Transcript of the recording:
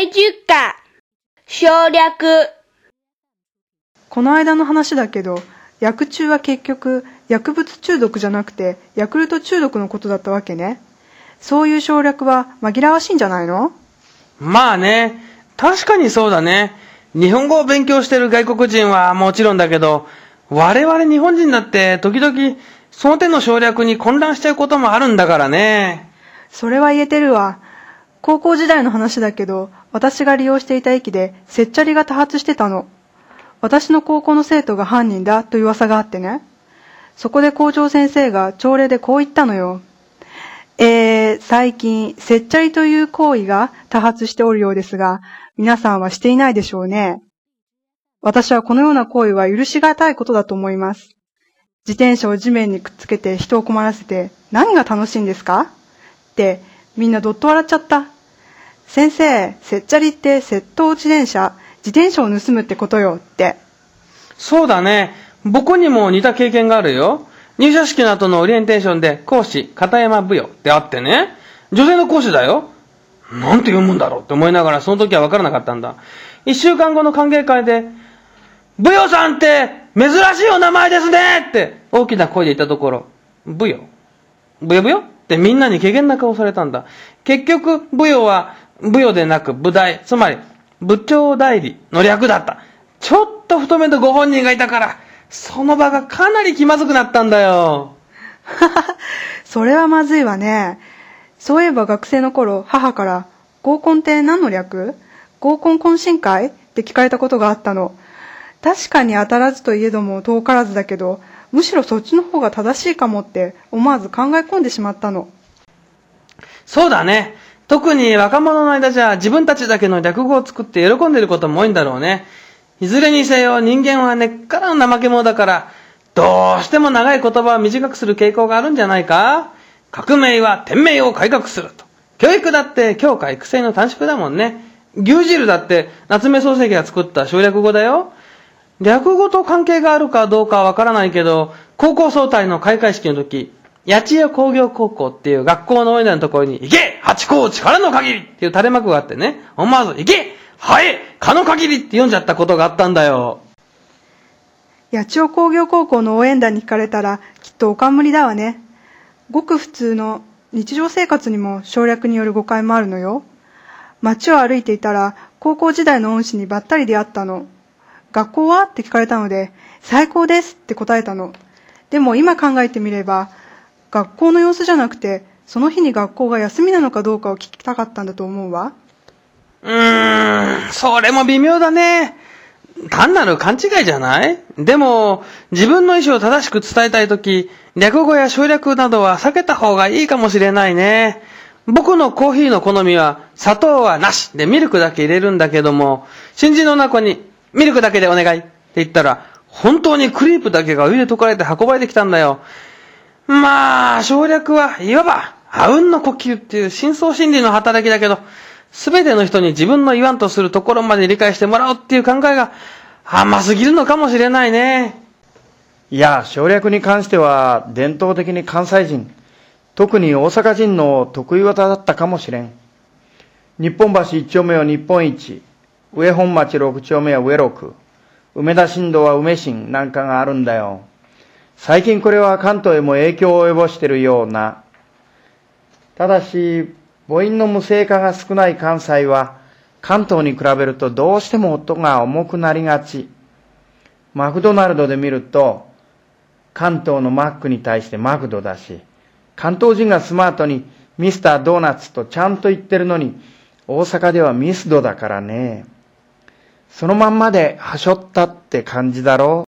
第10課、省略。この間の話だけど、薬中は結局、薬物中毒じゃなくて、ヤクルト中毒のことだったわけね。そういう省略は紛らわしいんじゃないの？まあね、確かにそうだね。日本語を勉強してる外国人はもちろんだけど、我々日本人だって時々その手の省略に混乱しちゃうこともあるんだからね。それは言えてるわ。高校時代の話だけど、私が利用していた駅で、せっちゃりが多発してたの。私の高校の生徒が犯人だという噂があってね。そこで校長先生が朝礼でこう言ったのよ。えー、最近、せっちゃりという行為が多発しておるようですが、皆さんはしていないでしょうね。私はこのような行為は許しがたいことだと思います。自転車を地面にくっつけて人を困らせて何が楽しいんですか？ってみんなどっと笑っちゃった。先生、せっちゃりって窃盗自転車、自転車を盗むってことよって。そうだね。僕にも似た経験があるよ。入社式の後のオリエンテーションで講師、片山舞踊ってあってね。女性の講師だよ。なんて読むんだろうって思いながらその時は分からなかったんだ。一週間後の歓迎会で、舞踊さんって珍しいお名前ですねって大きな声で言ったところ、舞踊舞踊？舞踊ってみんなに怪げな顔されたんだ。結局、舞踊は舞踊でなく舞台、つまり部長代理の略だった。ちょっと太めのご本人がいたから、その場がかなり気まずくなったんだよ。それはまずいわね。そういえば学生の頃、母から、合コンって何の略？合コン懇親会？って聞かれたことがあったの。確かに当たらずといえども遠からずだけど、むしろそっちの方が正しいかもって思わず考え込んでしまったの。そうだね。特に若者の間じゃ自分たちだけの略語を作って喜んでいることも多いんだろうね。いずれにせよ人間は根っからの怠け者だから、どうしても長い言葉を短くする傾向があるんじゃないか革命は天命を改革すると。教育だって教科育成の短縮だもんね。牛汁だって夏目漱石が作った省略語だよ。略語と関係があるかどうかはわからないけど、高校総体の開会式の時、八千代工業高校っていう学校の応援団のところに、行け八校力の限りっていう垂れ幕があってね、思わず、行けはえ蚊の限りって読んじゃったことがあったんだよ。八千代工業高校の応援団に聞かれたら、きっとお冠だわね。ごく普通の日常生活にも省略による誤解もあるのよ。街を歩いていたら、高校時代の恩師にばったり出会ったの。学校は？って聞かれたので、最高ですって答えたの。でも今考えてみれば、学校の様子じゃなくて、その日に学校が休みなのかどうかを聞きたかったんだと思うわ。うーん、それも微妙だね。単なる勘違いじゃない？でも、自分の意思を正しく伝えたいとき、略語や省略などは避けた方がいいかもしれないね。僕のコーヒーの好みは、砂糖はなしでミルクだけ入れるんだけども、新人の中に、ミルクだけでお願いって言ったら、本当にクリープだけがお湯で溶かれて運ばれてきたんだよ。まあ、省略はいわば、あうんの呼吸っていう深層心理の働きだけど、すべての人に自分の言わんとするところまで理解してもらおうっていう考えが甘すぎるのかもしれないね。いや、省略に関しては伝統的に関西人、特に大阪人の得意技だったかもしれん。日本橋一丁目は日本一、上本町六丁目は上六、梅田新道は梅新なんかがあるんだよ。最近これは関東へも影響を及ぼしているような。ただし、母音の無声化が少ない関西は、関東に比べるとどうしても音が重くなりがち。マクドナルドで見ると、関東のマックに対してマクドだし、関東人がスマートにミスタードーナツとちゃんと言ってるのに、大阪ではミスドだからね。そのまんまではしょったって感じだろう